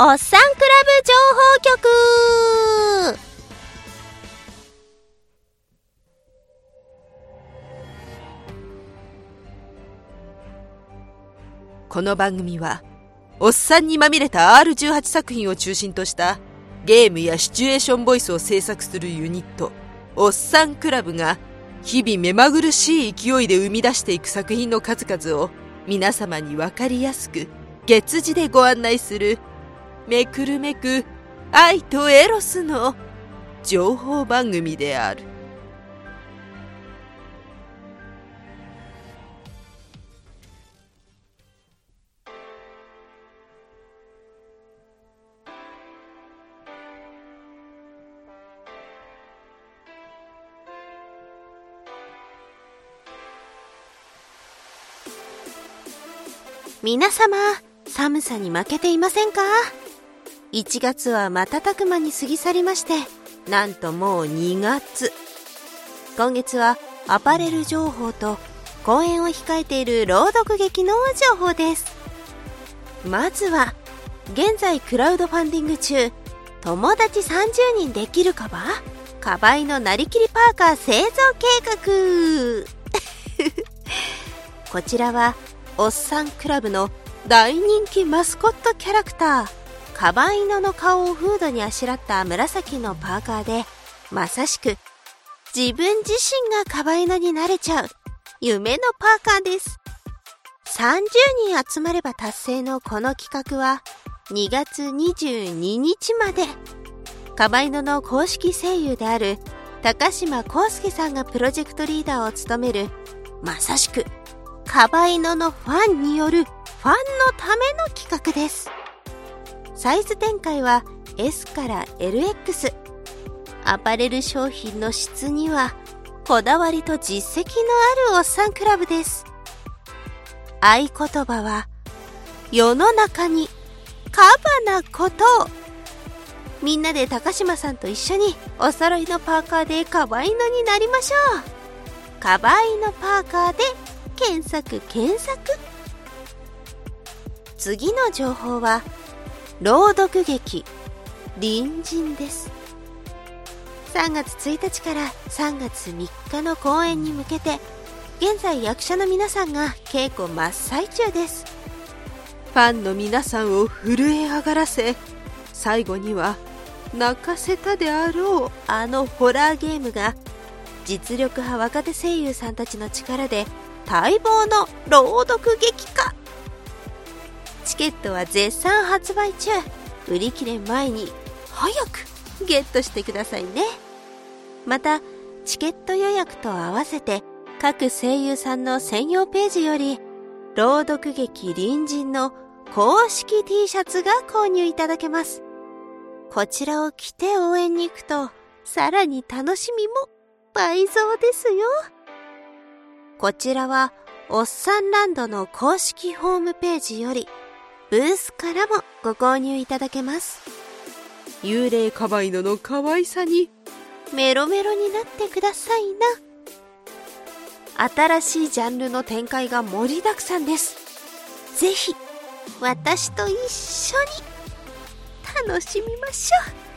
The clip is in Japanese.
おっさんクラブ情報局。この番組は、おっさんにまみれた R18 作品を中心としたゲームやシチュエーションボイスを制作するユニット、おっさんクラブが日々目まぐるしい勢いで生み出していく作品の数々を皆様にわかりやすく月次でご案内するめくるめく愛とエロスの情報番組である。皆様寒さに負けていませんか？1月は瞬く間に過ぎ去りましてなんともう2月。今月はアパレル情報と公演を控えている朗読劇の情報です。まずは現在クラウドファンディング中友達30人できるカバーカバイのなりきりパーカー製造計画。こちらはおっさんクラブの大人気マスコットキャラクター。カバイノの顔をフードにあしらった紫のパーカーでまさしく自分自身がカバイノになれちゃう夢のパーカーです30人集まれば達成のこの企画は2月22日までカバイノの公式声優である高島康介さんがプロジェクトリーダーを務めるまさしくカバイノのファンによるファンのための企画です。サイズ展開は S から LX。アパレル商品の質にはこだわりと実績のあるおっさんクラブです。合言葉は世の中にカバなことみんなで高島さんと一緒にお揃いのパーカーでカバイノになりましょう。カバイノパーカーで検索検索次の情報は朗読劇隣人です。3月1日から3月3日の公演に向けて現在役者の皆さんが稽古真っ最中です。ファンの皆さんを震え上がらせ最後には泣かせたであろうあのホラーゲームが実力派若手声優さんたちの力で待望の朗読劇化ケットは絶賛発売中。売り切れ前に早くゲットしてくださいね。またチケット予約と合わせて各声優さんの専用ページより朗読劇隣人の公式 T シャツが購入いただけます。こちらを着て応援に行くとさらに楽しみも倍増ですよ。こちらは、おっさんランドの公式ホームページより、ブースからもご購入いただけます。幽霊カバイノの可愛さに、メロメロになってくださいな。新しいジャンルの展開が盛りだくさんです。ぜひ、私と一緒に楽しみましょう。